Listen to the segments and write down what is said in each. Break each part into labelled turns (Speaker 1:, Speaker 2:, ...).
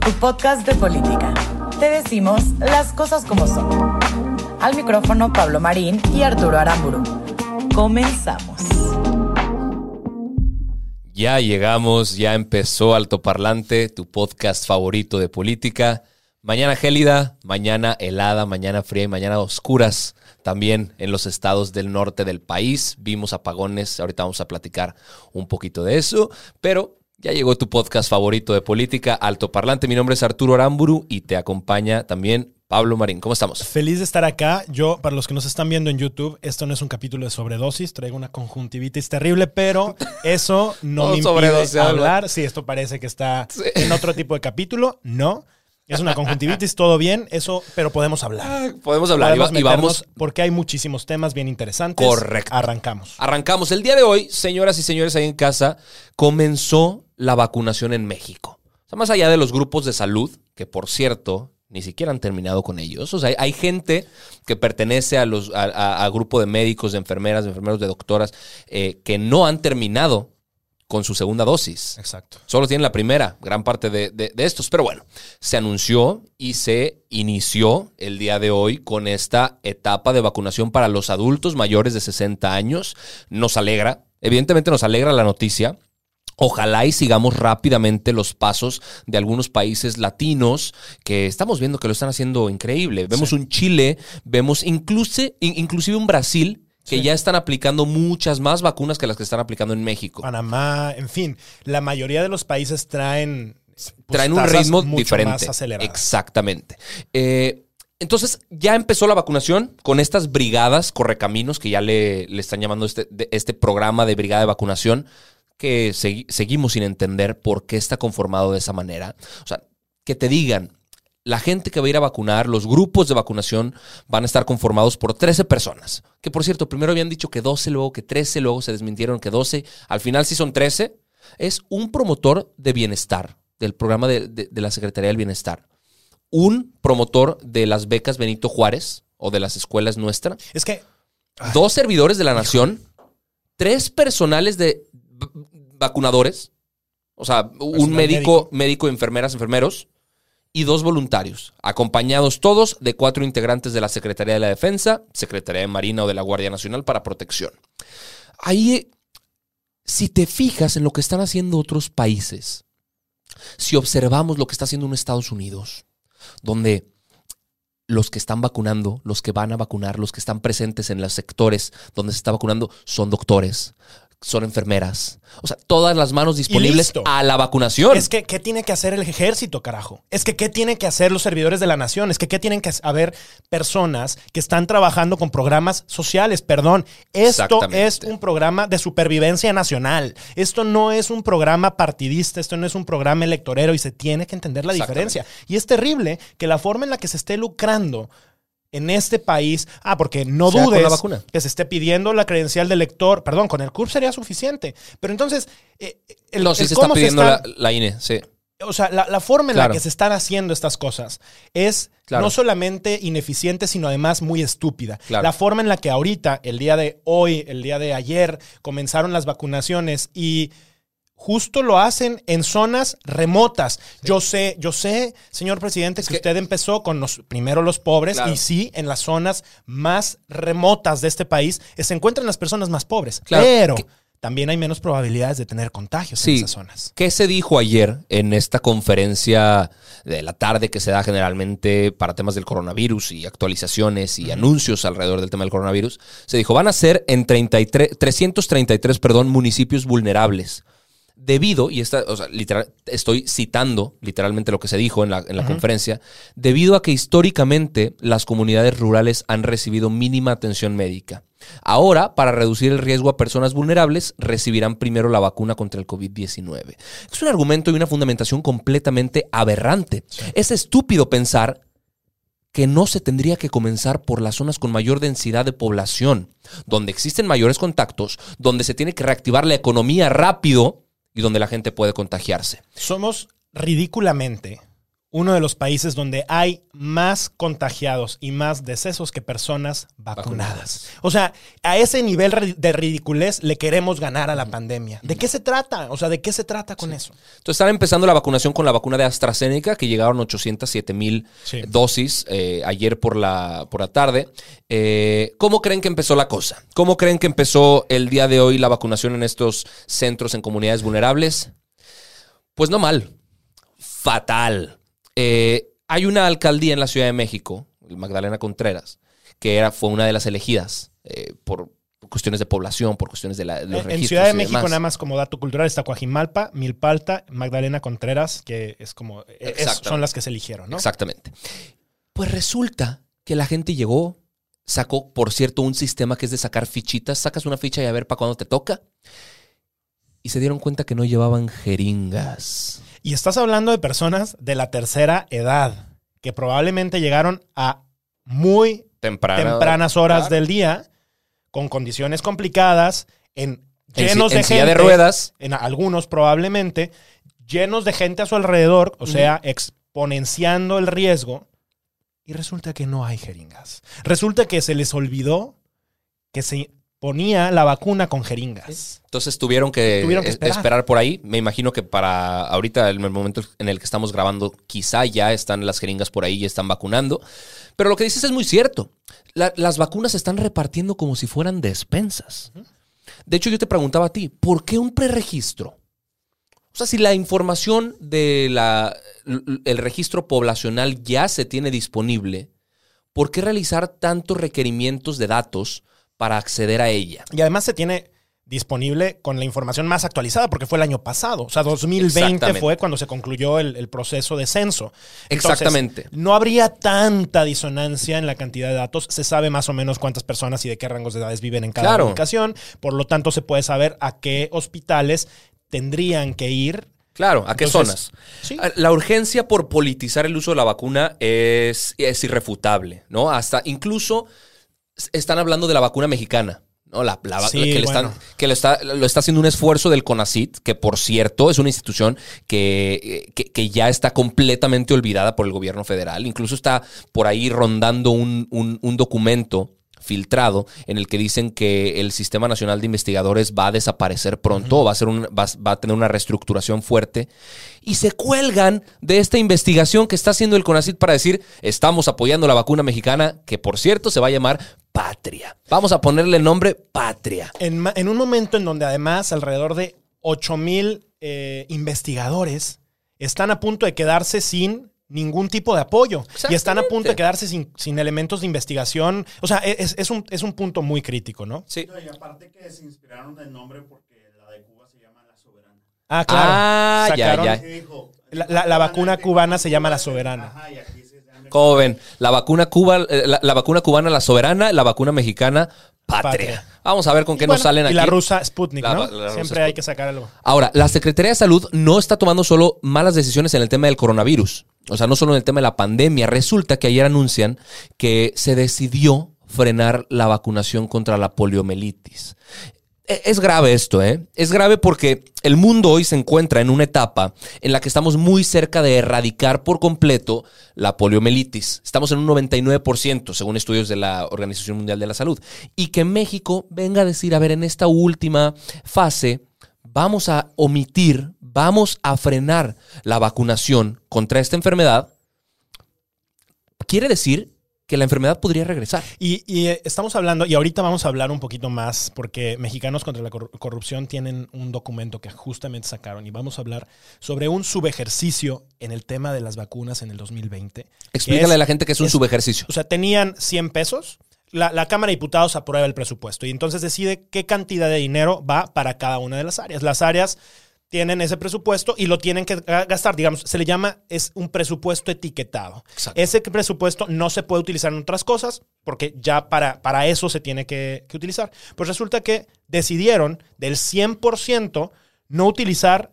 Speaker 1: tu podcast de política. Te decimos las cosas como son. Al micrófono Pablo Marín y Arturo Aramburu. Comenzamos.
Speaker 2: Ya llegamos, ya empezó Alto Parlante, tu podcast favorito de política. Mañana gélida, mañana helada, mañana fría y mañana oscuras. También en los estados del norte del país vimos apagones. Ahorita vamos a platicar un poquito de eso. Pero ya llegó tu podcast favorito de política, Alto Parlante. Mi nombre es Arturo Aramburu y te acompaña también Pablo Marín. ¿Cómo estamos?
Speaker 3: Feliz de estar acá. Yo, para los que nos están viendo en YouTube, esto no es un capítulo de sobredosis. Traigo una conjuntivitis terrible, pero eso no
Speaker 2: No
Speaker 3: me impide hablar. Sí, esto parece que está en otro tipo de capítulo. No. Es una conjuntivitis, todo bien, eso, pero podemos hablar.
Speaker 2: Podemos hablar y,
Speaker 3: Podemos
Speaker 2: va- y vamos.
Speaker 3: porque hay muchísimos temas bien interesantes.
Speaker 2: Correcto.
Speaker 3: Arrancamos.
Speaker 2: Arrancamos. El día de hoy, señoras y señores ahí en casa, comenzó la vacunación en México. O sea, más allá de los grupos de salud, que por cierto, ni siquiera han terminado con ellos. O sea, hay, gente que pertenece a los a, a- a grupo de médicos, de enfermeras, de enfermeros, de doctoras, eh, que no han terminado con su segunda dosis.
Speaker 3: Exacto.
Speaker 2: Solo tienen la primera, gran parte de, de- de estos. Pero bueno, se anunció y se inició el día de hoy con esta etapa de vacunación para los adultos mayores de 60 años. Nos alegra, evidentemente nos alegra la noticia. Ojalá y sigamos rápidamente los pasos de algunos países latinos que estamos viendo que lo están haciendo increíble. Vemos un Chile, vemos incluso, in- inclusive un Brasil que
Speaker 3: Sí.
Speaker 2: ya están aplicando muchas más vacunas que las que están aplicando en México.
Speaker 3: Panamá, en fin, la mayoría de los países traen. pues,
Speaker 2: traen un ritmo
Speaker 3: mucho
Speaker 2: diferente.
Speaker 3: Más.
Speaker 2: Exactamente. Eh, entonces, ya empezó la vacunación con estas brigadas correcaminos que ya le, le están llamando este, de- este programa de brigada de vacunación, que segui- seguimos sin entender por qué está conformado de esa manera. O sea, que te digan, la gente que va a ir a vacunar, los grupos de vacunación van a estar conformados por 13 personas. Que por cierto, primero habían dicho que 12, luego que 13, luego se desmintieron que 12. Al final sí son 13. Es un promotor de bienestar, del programa de, de- de la Secretaría del Bienestar. Un promotor de las becas Benito Juárez o de las escuelas nuestra.
Speaker 3: Es que
Speaker 2: Dos servidores de la nación. Tres personales de vacunadores. O sea, un médico,
Speaker 3: médico.
Speaker 2: médico, enfermeras, enfermeros. Y dos voluntarios, acompañados todos de cuatro integrantes de la Secretaría de la Defensa, Secretaría de Marina o de la Guardia Nacional para protección. Ahí, si te fijas en lo que están haciendo otros países, si observamos lo que está haciendo un Estados Unidos, donde los que están vacunando, los que van a vacunar, los que están presentes en los sectores donde se está vacunando son doctores, son enfermeras. O sea, todas las manos disponibles a la vacunación.
Speaker 3: Es que, ¿qué tiene que hacer el ejército, carajo? Es que, ¿qué tienen que hacer los servidores de la nación? Es que, ¿qué tienen que haber personas que están trabajando con programas sociales? Perdón, esto es un programa de supervivencia nacional. Esto no es un programa partidista, esto no es un programa electorero y se tiene que entender la diferencia. Y es terrible que la forma en la que se esté lucrando en este país, ah, porque no
Speaker 2: Sea
Speaker 3: dudes
Speaker 2: la
Speaker 3: que se esté pidiendo la credencial del lector, perdón, con el CURP sería suficiente. Pero entonces, eh, el,
Speaker 2: no, sí
Speaker 3: el
Speaker 2: se está
Speaker 3: cómo
Speaker 2: pidiendo
Speaker 3: están-
Speaker 2: la, la INE, sí.
Speaker 3: o sea, la, la forma en
Speaker 2: Claro.
Speaker 3: la que se están haciendo estas cosas es
Speaker 2: Claro.
Speaker 3: no solamente ineficiente, sino además muy estúpida.
Speaker 2: Claro.
Speaker 3: La forma en la que ahorita, el día de hoy, el día de ayer, comenzaron las vacunaciones y justo lo hacen en zonas remotas. Yo sé, yo sé, señor presidente, que,
Speaker 2: que-
Speaker 3: usted empezó con los primero los pobres
Speaker 2: Claro.
Speaker 3: y sí, en las zonas más remotas de este país eh, se encuentran las personas más pobres.
Speaker 2: Claro.
Speaker 3: Pero también hay menos probabilidades de tener contagios en esas zonas.
Speaker 2: ¿Qué se dijo ayer en esta conferencia de la tarde que se da generalmente para temas del coronavirus y actualizaciones y anuncios alrededor del tema del coronavirus? Se dijo, van a ser en 33, 333 perdón, municipios vulnerables debido, y esta, o sea, literal, estoy citando literalmente lo que se dijo en la, en la conferencia, debido a que históricamente las comunidades rurales han recibido mínima atención médica. Ahora, para reducir el riesgo a personas vulnerables, recibirán primero la vacuna contra el COVID-19. Es un argumento y una fundamentación completamente aberrante. Es estúpido pensar que no se tendría que comenzar por las zonas con mayor densidad de población, donde existen mayores contactos, donde se tiene que reactivar la economía rápido y donde la gente puede contagiarse.
Speaker 3: Somos ridículamente uno de los países donde hay más contagiados y más decesos que personas vacunadas. O sea, a ese nivel de ridiculez le queremos ganar a la pandemia. ¿De qué se trata? O sea, ¿de qué se trata con eso?
Speaker 2: Entonces están empezando la vacunación con la vacuna de AstraZeneca, que llegaron 807 mil
Speaker 3: Sí.
Speaker 2: dosis eh, ayer por la, por la tarde. Eh, ¿Cómo creen que empezó la cosa? ¿Cómo creen que empezó el día de hoy la vacunación en estos centros en comunidades vulnerables? Pues no mal, fatal. Eh, hay una alcaldía en la Ciudad de México, Magdalena Contreras, que era, fue una de las elegidas eh, por cuestiones de población, por cuestiones de, la- de los
Speaker 3: En Ciudad de
Speaker 2: y
Speaker 3: México,
Speaker 2: demás.
Speaker 3: nada más como dato cultural, está Coajimalpa, Milpalta, Magdalena Contreras, que es como. es-
Speaker 2: Exacto.
Speaker 3: son las que se eligieron, ¿no?
Speaker 2: Exactamente. Pues resulta que la gente llegó, sacó, por cierto, un sistema que es de sacar fichitas, sacas una ficha y a ver para cuándo te toca. Y se dieron cuenta que no llevaban jeringas.
Speaker 3: Y estás hablando de personas de la tercera edad, que probablemente llegaron a muy
Speaker 2: Temprana-
Speaker 3: tempranas horas
Speaker 2: Claro.
Speaker 3: del día, con condiciones complicadas, en
Speaker 2: En
Speaker 3: llenos
Speaker 2: si-
Speaker 3: de
Speaker 2: en silla
Speaker 3: gente.
Speaker 2: de ruedas.
Speaker 3: En algunos probablemente, llenos de gente a su alrededor, o sea, exponenciando el riesgo. Y resulta que no hay jeringas. Resulta que se les olvidó que se ponía la vacuna con jeringas.
Speaker 2: Entonces tuvieron que,
Speaker 3: Tuvieron que
Speaker 2: es-
Speaker 3: esperar.
Speaker 2: esperar. por ahí. Me imagino que para ahorita, en el momento en el que estamos grabando, quizá ya están las jeringas por ahí y están vacunando. Pero lo que dices es muy cierto. La- las vacunas se están repartiendo como si fueran despensas. De hecho, yo te preguntaba a ti, ¿por qué un preregistro? O sea, si la información del registro poblacional ya se tiene disponible, ¿por qué realizar tantos requerimientos de datos para acceder a ella?
Speaker 3: Y además se tiene disponible con la información más actualizada, porque fue el año pasado. O sea, 2020
Speaker 2: Exactamente.
Speaker 3: fue cuando se concluyó el, el proceso de censo. Entonces,
Speaker 2: Exactamente.
Speaker 3: no habría tanta disonancia en la cantidad de datos. Se sabe más o menos cuántas personas y de qué rangos de edades viven en cada
Speaker 2: Claro.
Speaker 3: ubicación. Por lo tanto, se puede saber a qué hospitales tendrían que ir.
Speaker 2: Claro, ¿a qué
Speaker 3: Entonces,
Speaker 2: zonas?
Speaker 3: sí.
Speaker 2: Ah, La urgencia por politizar el uso de la vacuna es, es irrefutable, ¿no? Hasta incluso están hablando de la vacuna mexicana. ¿no? La, la
Speaker 3: Sí,
Speaker 2: que, le están-
Speaker 3: bueno.
Speaker 2: que lo, está, lo está haciendo un esfuerzo del CONACIT, que por cierto es una institución que, que, que ya está completamente olvidada por el gobierno federal. Incluso está por ahí rondando un, un- un documento filtrado en el que dicen que el Sistema Nacional de Investigadores va a desaparecer pronto, va, a ser un, va, va a tener una reestructuración fuerte, y se cuelgan de esta investigación que está haciendo el CONACIT para decir, estamos apoyando la vacuna mexicana, que por cierto se va a llamar Patria. Vamos a ponerle el nombre Patria.
Speaker 3: En, un momento en donde además alrededor de 8 mil eh, investigadores están a punto de quedarse sin ningún tipo de apoyo y están a punto de quedarse sin, sin elementos de investigación. O sea, e, es, es un, es un punto muy crítico, ¿no?
Speaker 2: Sí.
Speaker 4: Y aparte que se inspiraron del nombre porque la de Cuba se llama La Soberana.
Speaker 3: Ah, claro.
Speaker 2: Ah,
Speaker 3: Sacaron-
Speaker 2: ya.
Speaker 4: Dijo,
Speaker 3: La- la- la vacuna cubana se llama La Soberana.
Speaker 4: Ajá, y aquí
Speaker 2: Como ven, la vacuna, Cuba, eh, la, la vacuna cubana, la soberana, la vacuna mexicana, patria.
Speaker 3: Patria.
Speaker 2: Vamos a ver con qué nos salen aquí.
Speaker 3: Y la rusa Sputnik,
Speaker 2: La-
Speaker 3: ¿no?
Speaker 2: la rusa
Speaker 3: Siempre hay que sacar algo.
Speaker 2: Ahora, la Secretaría de Salud no está tomando solo malas decisiones en el tema del coronavirus. O sea, no solo en el tema de la pandemia. Resulta que ayer anuncian que se decidió frenar la vacunación contra la poliomielitis. E- Es grave esto, ¿eh? Es grave porque el mundo hoy se encuentra en una etapa en la que estamos muy cerca de erradicar por completo la poliomielitis. Estamos en un 99%, según estudios de la Organización Mundial de la Salud. Y que México venga a decir, a ver, en esta última fase, vamos a omitir, vamos a frenar la vacunación contra esta enfermedad, quiere decir que la enfermedad podría regresar.
Speaker 3: Y, y, eh, estamos hablando, y ahorita vamos a hablar un poquito más, porque Mexicanos contra la Corru- Corrupción tienen un documento que justamente sacaron y vamos a hablar sobre un subejercicio en el tema de las vacunas en el 2020. que
Speaker 2: Explícale
Speaker 3: es-
Speaker 2: a la gente que es un
Speaker 3: es-
Speaker 2: subejercicio.
Speaker 3: O sea, tenían 100 pesos, la, la Cámara de Diputados aprueba el presupuesto y entonces decide qué cantidad de dinero va para cada una de las áreas. Las áreas tienen ese presupuesto y lo tienen que ga- gastar. Digamos, se le llama, es un presupuesto etiquetado.
Speaker 2: Exacto.
Speaker 3: Ese presupuesto no se puede utilizar en otras cosas porque ya para, para eso se tiene que, que utilizar. Pues resulta que decidieron del 100% no utilizar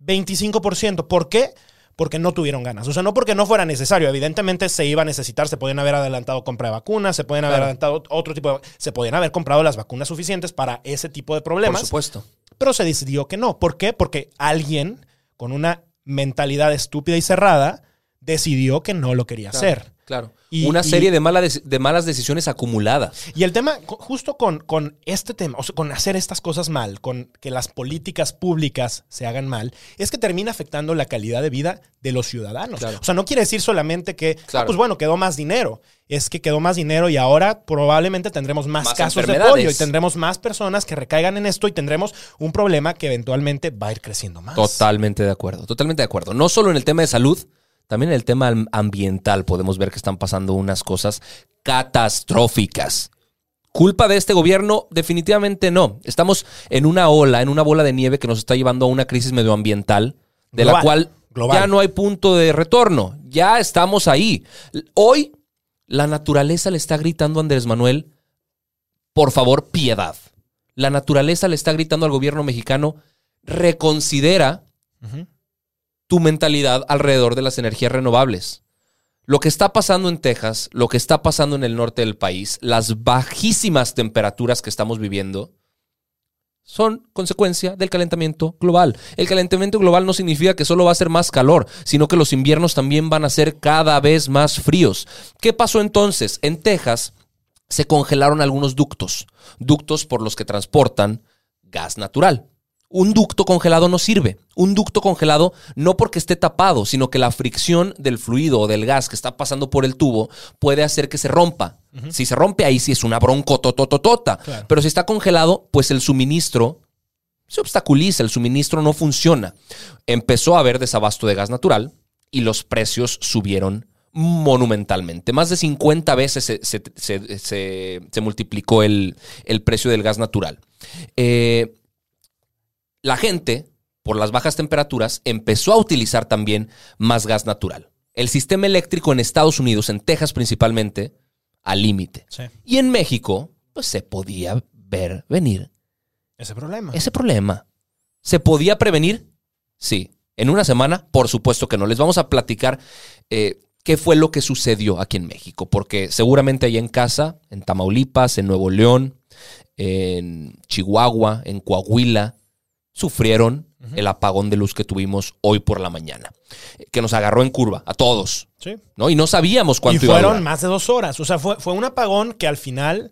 Speaker 3: 25%. ¿Por qué? Porque no tuvieron ganas. O sea, no porque no fuera necesario. Evidentemente se iba a necesitar, se podían haber adelantado compra de vacunas, se pueden haber
Speaker 2: Claro.
Speaker 3: adelantado otro tipo de... Se podían haber comprado las vacunas suficientes para ese tipo de
Speaker 2: Por
Speaker 3: problemas.
Speaker 2: supuesto.
Speaker 3: Pero se decidió que no. ¿Por qué? Porque alguien con una mentalidad estúpida y cerrada decidió que no lo quería hacer.
Speaker 2: Claro.
Speaker 3: Y-
Speaker 2: Una
Speaker 3: y-
Speaker 2: serie de, mala de malas decisiones acumuladas.
Speaker 3: Y el tema, justo con, con este tema, o sea, con hacer estas cosas mal, con que las políticas públicas se hagan mal, es que termina afectando la calidad de vida de los ciudadanos.
Speaker 2: Claro.
Speaker 3: O sea, no quiere decir solamente que, ah, pues bueno, quedó más dinero. Es que quedó más dinero y ahora probablemente tendremos más,
Speaker 2: Más
Speaker 3: casos de polio y tendremos más personas que recaigan en esto y tendremos un problema que eventualmente va a ir creciendo más.
Speaker 2: Totalmente de acuerdo, totalmente de acuerdo. No solo en el tema de salud, también en el tema am- ambiental podemos ver que están pasando unas cosas catastróficas. ¿Culpa de este gobierno? Definitivamente no. Estamos en una ola, en una bola de nieve que nos está llevando a una crisis medioambiental, de la cual
Speaker 3: Global.
Speaker 2: ya no hay punto de retorno. Ya estamos ahí. Hoy la naturaleza le está gritando a Andrés Manuel, por favor, piedad. La naturaleza le está gritando al gobierno mexicano, reconsidera. Tu mentalidad alrededor de las energías renovables. Lo que está pasando en Texas, lo que está pasando en el norte del país, las bajísimas temperaturas que estamos viviendo, son consecuencia del calentamiento global. El calentamiento global no significa que solo va a ser más calor, sino que los inviernos también van a ser cada vez más fríos. ¿Qué pasó entonces? En Texas se congelaron algunos ductos, ductos por los que transportan gas natural. Un ducto congelado no sirve. Un ducto congelado no porque esté tapado, sino que la fricción del fluido o del gas que está pasando por el tubo puede hacer que se rompa. Si se rompe ahí sí es una broncotototota.
Speaker 3: Claro.
Speaker 2: Pero si está congelado, pues el suministro se obstaculiza, el suministro no funciona. Empezó a haber desabasto de gas natural y los precios subieron monumentalmente. Más de 50 veces se, se- se- se- se multiplicó el, el precio del gas natural. Eh, la gente, por las bajas temperaturas, empezó a utilizar también más gas natural. El sistema eléctrico en Estados Unidos, en Texas principalmente, al límite.
Speaker 3: Sí,
Speaker 2: Y en México, pues se podía ver venir
Speaker 3: ese problema.
Speaker 2: ese problema. ¿Se podía prevenir? Sí. En una semana, por supuesto que no. Les vamos a platicar eh, qué fue lo que sucedió aquí en México, porque seguramente ahí en casa, en Tamaulipas, en Nuevo León, en Chihuahua, en Coahuila, sufrieron el apagón de luz que tuvimos hoy por la mañana, que nos agarró en curva a todos,
Speaker 3: Sí.
Speaker 2: ¿no? Y no sabíamos
Speaker 3: Y
Speaker 2: cuánto iba a
Speaker 3: fueron
Speaker 2: durar.
Speaker 3: más de dos horas. O sea, fue, fue un apagón que al final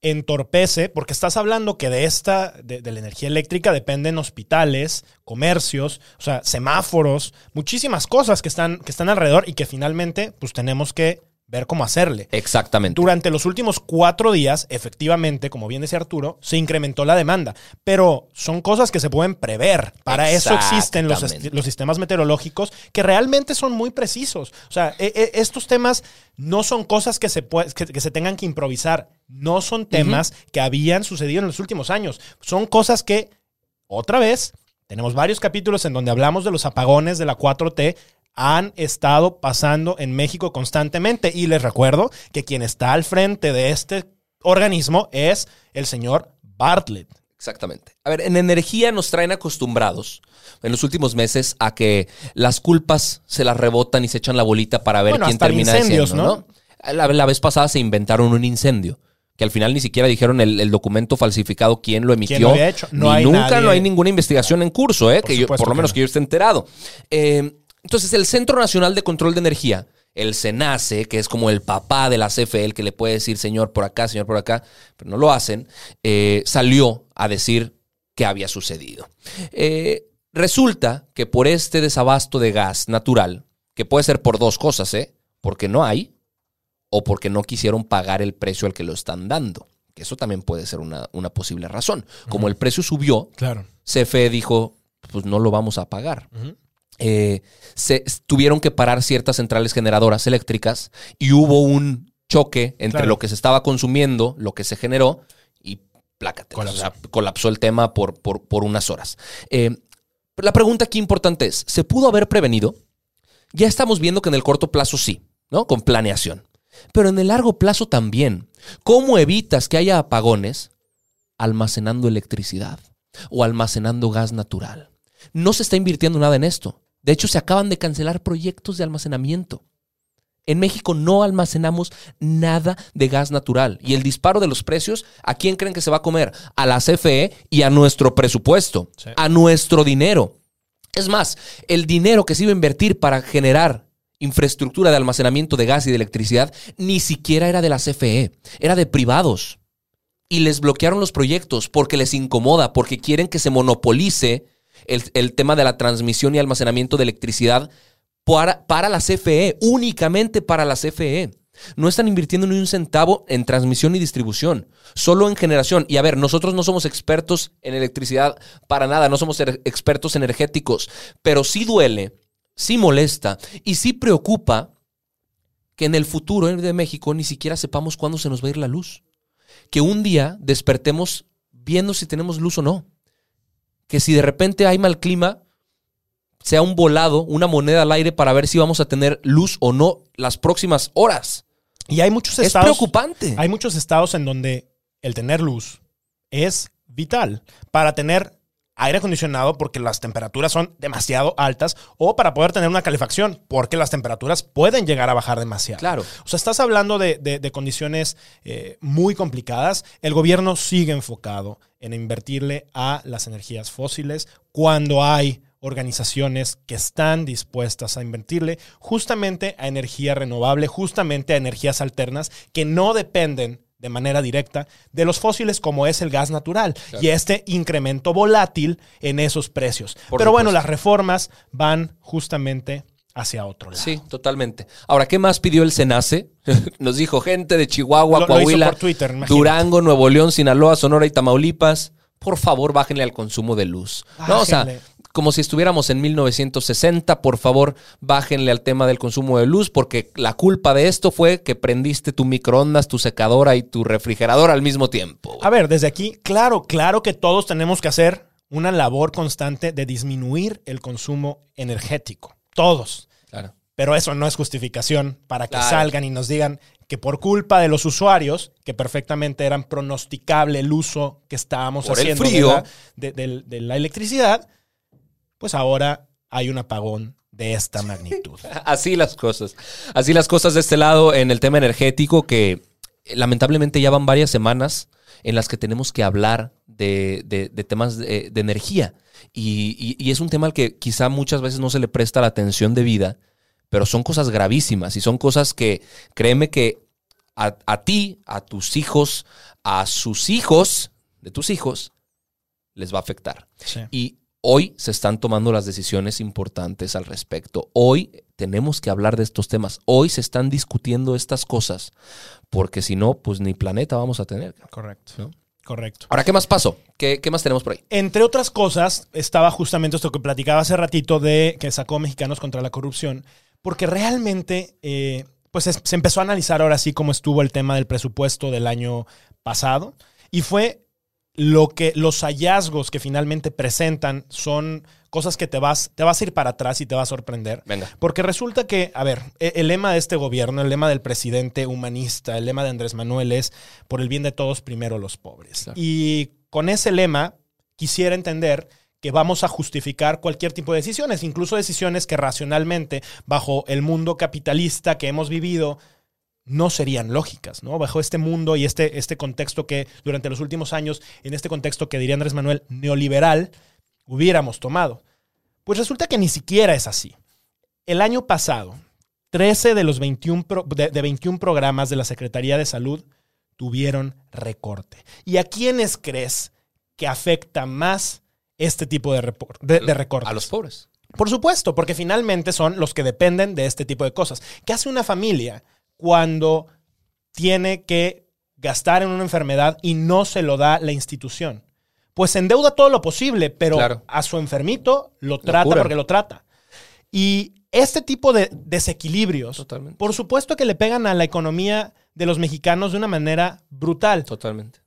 Speaker 3: entorpece, porque estás hablando que de esta, de, de la energía eléctrica dependen hospitales, comercios, o sea, semáforos, muchísimas cosas que están, que están alrededor y que finalmente, pues tenemos que ver cómo hacerle.
Speaker 2: Exactamente.
Speaker 3: Durante los últimos cuatro días, efectivamente, como bien decía Arturo, se incrementó la demanda. Pero son cosas que se pueden prever. Para eso existen los, los sistemas meteorológicos que realmente son muy precisos. O sea, e- e- estos temas no son cosas que se, que se tengan que improvisar. No son temas que habían sucedido en los últimos años. Son cosas que, otra vez, tenemos varios capítulos en donde hablamos de los apagones de la 4T han estado pasando en México constantemente. Y les recuerdo que quien está al frente de este organismo es el señor Bartlett.
Speaker 2: Exactamente. A ver, en energía nos traen acostumbrados en los últimos meses a que las culpas se las rebotan y se echan la bolita para ver
Speaker 3: Bueno,
Speaker 2: quién
Speaker 3: hasta
Speaker 2: termina
Speaker 3: incendios,
Speaker 2: diciendo,
Speaker 3: ¿no?
Speaker 2: ¿no? La, la vez pasada se inventaron un incendio. Que al final ni siquiera dijeron el, el documento falsificado quién lo emitió.
Speaker 3: lo había hecho? No
Speaker 2: ni
Speaker 3: hay
Speaker 2: nunca
Speaker 3: nadie-
Speaker 2: no hay ninguna investigación en curso, ¿eh?
Speaker 3: Por
Speaker 2: que yo, por lo
Speaker 3: que
Speaker 2: menos
Speaker 3: no.
Speaker 2: que yo esté enterado. Eh, entonces, el Centro Nacional de Control de Energía, el SENACE, que es como el papá de la CFE, el que le puede decir señor por acá, señor por acá, pero no lo hacen, eh, salió a decir qué había sucedido. Eh, resulta que por este desabasto de gas natural, que puede ser por dos cosas, ¿eh? Porque no hay o porque no quisieron pagar el precio al que lo están dando. Que eso también puede ser una, una posible razón. Como el precio subió,
Speaker 3: Claro.
Speaker 2: CFE dijo, pues no lo vamos a pagar. Eh, se tuvieron que parar ciertas centrales generadoras eléctricas y hubo un choque entre
Speaker 3: Claro.
Speaker 2: lo que se estaba consumiendo, lo que se generó y plácate.
Speaker 3: Colapsó.
Speaker 2: O sea, colapsó el tema por, por, por unas horas. Eh, la pregunta aquí importante es, ¿se pudo haber prevenido? Ya estamos viendo que en el corto plazo sí, ¿no? Con planeación. Pero en el largo plazo también. ¿Cómo evitas que haya apagones? Almacenando electricidad o almacenando gas natural. No se está invirtiendo nada en esto. De hecho, se acaban de cancelar proyectos de almacenamiento. En México no almacenamos nada de gas natural. Y el disparo de los precios, ¿a quién creen que se va a comer? A la CFE y a nuestro presupuesto, a nuestro dinero. Es más, el dinero que se iba a invertir para generar infraestructura de almacenamiento de gas y de electricidad ni siquiera era de la CFE, era de privados. Y les bloquearon los proyectos porque les incomoda, porque quieren que se monopolice el, tema de la transmisión y almacenamiento de electricidad para, para la CFE, únicamente para la CFE. No están invirtiendo ni un centavo en transmisión y distribución, solo en generación. Y a ver, nosotros no somos expertos en electricidad para nada, no somos er- expertos energéticos, pero sí duele, sí molesta y sí preocupa que en el futuro de México ni siquiera sepamos cuándo se nos va a ir la luz. Que un día despertemos viendo si tenemos luz o no. Que si de repente hay mal clima, sea un volado, una moneda al aire para ver si vamos a tener luz o no las próximas horas.
Speaker 3: Y hay muchos
Speaker 2: Es
Speaker 3: estados.
Speaker 2: preocupante.
Speaker 3: Hay muchos estados en donde el tener luz es vital para tener aire acondicionado porque las temperaturas son demasiado altas o para poder tener una calefacción porque las temperaturas pueden llegar a bajar demasiado.
Speaker 2: Claro.
Speaker 3: O sea, estás hablando de, de- de condiciones eh, muy complicadas. El gobierno sigue enfocado en invertirle a las energías fósiles cuando hay organizaciones que están dispuestas a invertirle justamente a energía renovable, justamente a energías alternas que no dependen de manera directa de los fósiles como es el gas natural y este incremento volátil en esos precios.
Speaker 2: Por
Speaker 3: Pero bueno, las reformas van justamente hacia otro lado.
Speaker 2: Sí, totalmente. Ahora, ¿qué más pidió el SENACE? Nos dijo gente de Chihuahua,
Speaker 3: Lo-
Speaker 2: Coahuila,
Speaker 3: Twitter.
Speaker 2: Durango, Nuevo León, Sinaloa, Sonora y Tamaulipas. Por favor, bájenle al consumo de luz. No, o sea. Como si estuviéramos en 1960, por favor, bájenle al tema del consumo de luz, porque la culpa de esto fue que prendiste tu microondas, tu secadora y tu refrigerador al mismo tiempo.
Speaker 3: A ver, desde aquí, claro, claro que todos tenemos que hacer una labor constante de disminuir el consumo energético. Todos.
Speaker 2: Claro.
Speaker 3: Pero eso no es justificación para que
Speaker 2: Claro.
Speaker 3: salgan y nos digan que por culpa de los usuarios, que perfectamente eran pronosticable el uso que estábamos
Speaker 2: Por el
Speaker 3: haciendo de
Speaker 2: frío.
Speaker 3: la- de, de- de la electricidad, pues ahora hay un apagón de esta magnitud.
Speaker 2: Así las cosas. Así las cosas de este lado en el tema energético que eh, lamentablemente ya van varias semanas en las que tenemos que hablar de, de- de temas de, de energía. Y, y- y es un tema al que quizá muchas veces no se le presta la atención debida, pero son cosas gravísimas y son cosas que, créeme que a, a ti, a tus hijos, a sus hijos, de tus hijos, les va a afectar.
Speaker 3: Sí.
Speaker 2: Y hoy se están tomando las decisiones importantes al respecto. Hoy tenemos que hablar de estos temas. Hoy se están discutiendo estas cosas. Porque si no, pues ni planeta vamos a tener.
Speaker 3: Correcto.
Speaker 2: ¿no?
Speaker 3: Correcto.
Speaker 2: Ahora, ¿qué más pasó? ¿Qué, qué más tenemos por ahí?
Speaker 3: Entre otras cosas, estaba justamente esto que platicaba hace ratito de que sacó Mexicanos contra la corrupción, porque realmente eh, pues es- se empezó a analizar ahora sí cómo estuvo el tema del presupuesto del año pasado y fue lo que los hallazgos que finalmente presentan son cosas que te vas, te vas a ir para atrás y te va a sorprender.
Speaker 2: Venga.
Speaker 3: Porque resulta que, a ver, e- el lema de este gobierno, el lema del presidente humanista, el lema de Andrés Manuel es por el bien de todos, primero los pobres.
Speaker 2: Claro.
Speaker 3: Y con ese lema quisiera entender que vamos a justificar cualquier tipo de decisiones, incluso decisiones que racionalmente, bajo el mundo capitalista que hemos vivido, no serían lógicas, ¿no? Bajo este mundo y este, este contexto que durante los últimos años, en este contexto que diría Andrés Manuel, neoliberal, hubiéramos tomado. Pues resulta que ni siquiera es así. El año pasado, 13 de los 21, pro- de, de 21 programas de la Secretaría de Salud tuvieron recorte. ¿Y a quiénes crees que afecta más este tipo de, repor- de, de recortes?
Speaker 2: A los pobres.
Speaker 3: Por supuesto, porque finalmente son los que dependen de este tipo de cosas. ¿Qué hace una familia cuando tiene que gastar en una enfermedad y no se lo da la institución? Pues endeuda todo lo posible, pero
Speaker 2: Claro.
Speaker 3: a su enfermito lo trata porque lo trata. Y este tipo de desequilibrios,
Speaker 2: Totalmente.
Speaker 3: por supuesto que le pegan a la economía de los mexicanos de una manera brutal.
Speaker 2: Totalmente.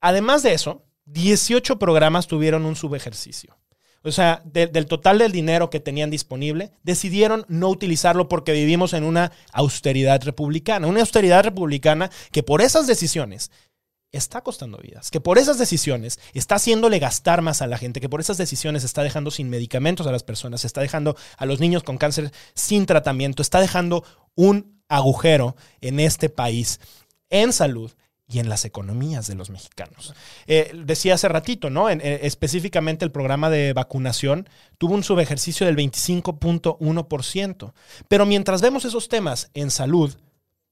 Speaker 3: Además de eso, 18 programas tuvieron un subejercicio. O sea, de- del total del dinero que tenían disponible, decidieron no utilizarlo porque vivimos en una austeridad republicana. Una austeridad republicana que por esas decisiones está costando vidas, que por esas decisiones está haciéndole gastar más a la gente, que por esas decisiones está dejando sin medicamentos a las personas, está dejando a los niños con cáncer sin tratamiento, está dejando un agujero en este país en salud y en las economías de los mexicanos. Eh, decía hace ratito, ¿no? Eh, específicamente el programa de vacunación tuvo un subejercicio del 25.1%. Pero mientras vemos esos temas en salud,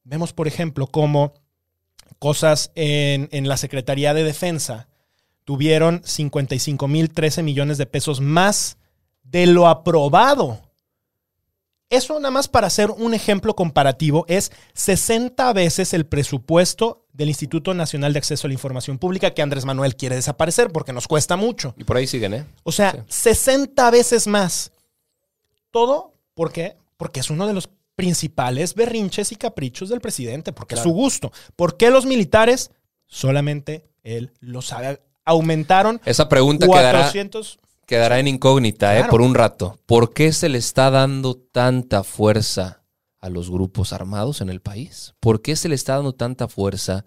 Speaker 3: vemos, por ejemplo, cómo cosas en, en la Secretaría de Defensa tuvieron 55 mil 13 millones de pesos más de lo aprobado. Eso nada más para hacer un ejemplo comparativo es 60 veces el presupuesto del Instituto Nacional de Acceso a la Información Pública que Andrés Manuel quiere desaparecer porque nos cuesta mucho.
Speaker 2: Y por ahí siguen, ¿eh?
Speaker 3: O sea,
Speaker 2: Sí.
Speaker 3: 60 veces más. Todo, ¿por qué? Porque es uno de los principales berrinches y caprichos del presidente, porque es su gusto. ¿Por qué los militares? Solamente él lo sabe. Aumentaron
Speaker 2: Esa pregunta quedará,
Speaker 3: 400...
Speaker 2: quedará en incógnita, ¿eh? Por un rato. ¿Por qué se le está dando tanta fuerza a los grupos armados en el país? ¿Por qué se le está dando tanta fuerza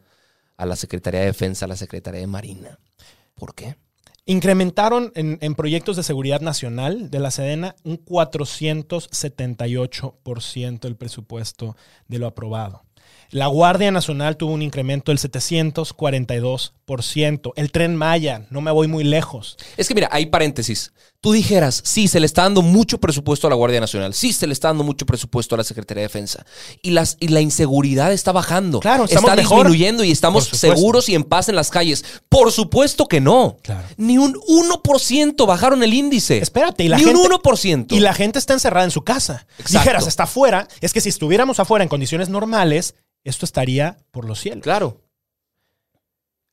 Speaker 2: a la Secretaría de Defensa, a la Secretaría de Marina? ¿Por qué?
Speaker 3: Incrementaron en, en proyectos de seguridad nacional de la Sedena un 478% el presupuesto de lo aprobado. La Guardia Nacional tuvo un incremento del 742%. El tren Maya, no me voy muy lejos.
Speaker 2: Es que mira, hay paréntesis. Tú dijeras, sí, se le está dando mucho presupuesto a la Guardia Nacional, sí, se le está dando mucho presupuesto a la Secretaría de Defensa. Y, las, y la inseguridad está bajando.
Speaker 3: Claro,
Speaker 2: está
Speaker 3: mejor.
Speaker 2: disminuyendo y estamos seguros y en paz en las calles. Por supuesto que no.
Speaker 3: Claro.
Speaker 2: Ni un 1% bajaron el índice.
Speaker 3: Espérate, y la
Speaker 2: Ni
Speaker 3: gente,
Speaker 2: un 1%.
Speaker 3: Y la gente está encerrada en su casa.
Speaker 2: Exacto.
Speaker 3: Dijeras, está afuera. Es que si estuviéramos afuera en condiciones normales, esto estaría por los cielos.
Speaker 2: Claro.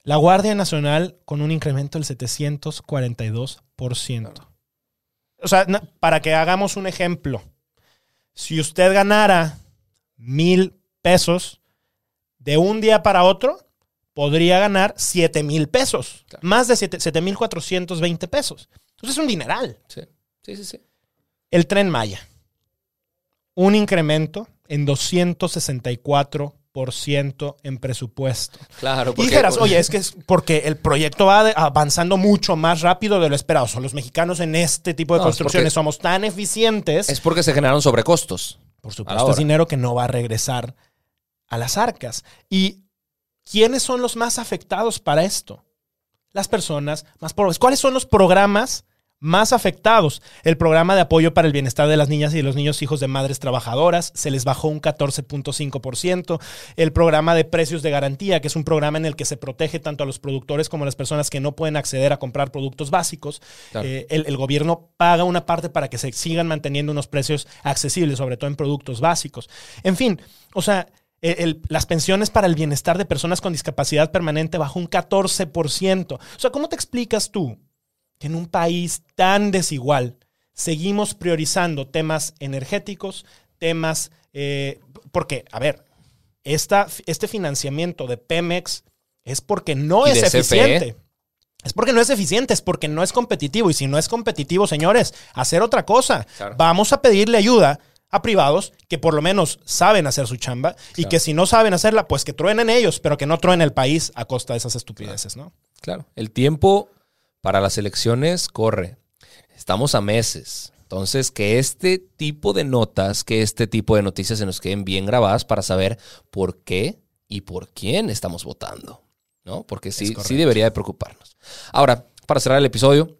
Speaker 3: La Guardia Nacional con un incremento del 742%. O sea, para que hagamos un ejemplo, si usted ganara mil pesos de un día para otro, podría ganar siete mil pesos.
Speaker 2: Claro.
Speaker 3: Más de siete mil cuatrocientos veinte pesos. Entonces es un dineral.
Speaker 2: Sí, sí, sí. sí.
Speaker 3: El tren Maya. Un incremento en 264% en presupuesto.
Speaker 2: Claro.
Speaker 3: Y
Speaker 2: porque-
Speaker 3: dijeras, oye, es que es porque el proyecto va avanzando mucho más rápido de lo esperado. Son los mexicanos en este tipo de
Speaker 2: No,
Speaker 3: construcciones somos tan eficientes.
Speaker 2: Es porque se generaron sobrecostos.
Speaker 3: por supuesto, es dinero que no va a regresar a las arcas. ¿Y quiénes son los más afectados para esto? Las personas más pobres. ¿Cuáles son los programas más afectados? El programa de apoyo para el bienestar de las niñas y los niños hijos de madres trabajadoras se les bajó un 14.5%. El programa de precios de garantía, que es un programa en el que se protege tanto a los productores como a las personas que no pueden acceder a comprar productos básicos.
Speaker 2: Claro.
Speaker 3: Eh, el, el gobierno paga una parte para que se sigan manteniendo unos precios accesibles, sobre todo en productos básicos. En fin, o sea, el- el- las pensiones para el bienestar de personas con discapacidad permanente bajó un 14%. O sea, ¿cómo te explicas tú que en un país tan desigual seguimos priorizando temas energéticos, temas... eh, porque, a ver, esta, este financiamiento de Pemex es porque no es
Speaker 2: CFE.
Speaker 3: eficiente. Es porque no es eficiente, es porque no es competitivo. Y si no es competitivo, señores, hacer otra cosa.
Speaker 2: Claro.
Speaker 3: Vamos a pedirle ayuda a privados que por lo menos saben hacer su chamba y que si no saben hacerla, pues que truenen ellos, pero que no truenen el país a costa de esas estupideces, ¿no?
Speaker 2: Claro. El tiempo para las elecciones corre. Estamos a meses. Entonces, que este tipo de notas, que este tipo de noticias se nos queden bien grabadas para saber por qué y por quién estamos votando. ¿No? Porque sí, sí debería de preocuparnos. Ahora, para cerrar el episodio,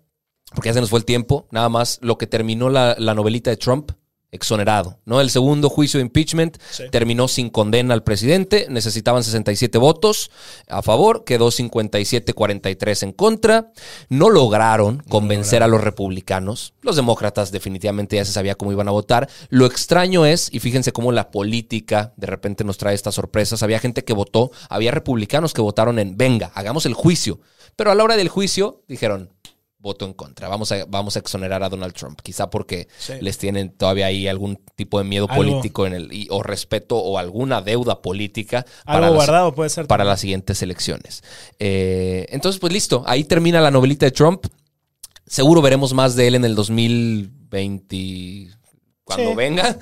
Speaker 2: porque ya se nos fue el tiempo, nada más lo que terminó la, la novelita de Trump, exonerado. ¿no? El segundo juicio de impeachment
Speaker 3: Sí.
Speaker 2: terminó sin condena al presidente, necesitaban 67 votos a favor, quedó 57-43 en contra. No lograron convencer a los republicanos. Los demócratas definitivamente ya se sabía cómo iban a votar. Lo extraño es, y fíjense cómo la política de repente nos trae estas sorpresas, había gente que votó, había republicanos que votaron en, venga, hagamos el juicio. Pero a la hora del juicio dijeron, voto en contra. Vamos a, vamos a exonerar a Donald Trump, quizá porque
Speaker 3: Sí.
Speaker 2: les tienen todavía ahí algún tipo de miedo
Speaker 3: Algo.
Speaker 2: político en el, y- o respeto o alguna deuda política
Speaker 3: Algo
Speaker 2: las-
Speaker 3: guardado puede ser.
Speaker 2: para las siguientes elecciones. Eh, entonces, pues listo, ahí termina la novelita de Trump. Seguro veremos más de él en el 2020. Cuando
Speaker 3: Sí.
Speaker 2: venga,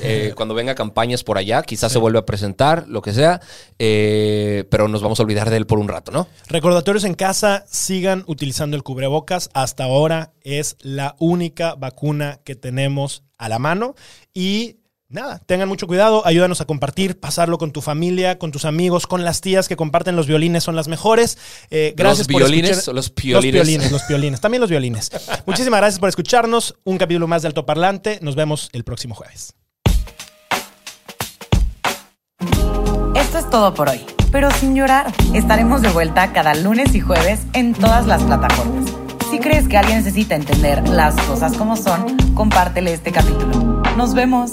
Speaker 2: eh, cuando venga campañas por allá, quizás se vuelve a presentar, lo que sea, eh, pero nos vamos a olvidar de él por un rato, ¿no?
Speaker 3: Recordatorios en casa, sigan utilizando el cubrebocas. Hasta ahora es la única vacuna que tenemos a la mano. Y nada, tengan mucho cuidado, ayúdanos a compartir, pasarlo con tu familia, con tus amigos, con las tías que comparten los violines, son las mejores. Eh, gracias
Speaker 2: ¿Los
Speaker 3: por
Speaker 2: violines
Speaker 3: escuchar-
Speaker 2: o los
Speaker 3: Los
Speaker 2: piolines?
Speaker 3: piolines, los piolines, también los violines. Muchísimas gracias por escucharnos. Un capítulo más de Alto Parlante. Nos vemos el próximo jueves.
Speaker 1: Esto es todo por hoy, pero sin llorar. Estaremos de vuelta cada lunes y jueves en todas las plataformas. Si crees que alguien necesita entender las cosas como son, compártele este capítulo. Nos vemos.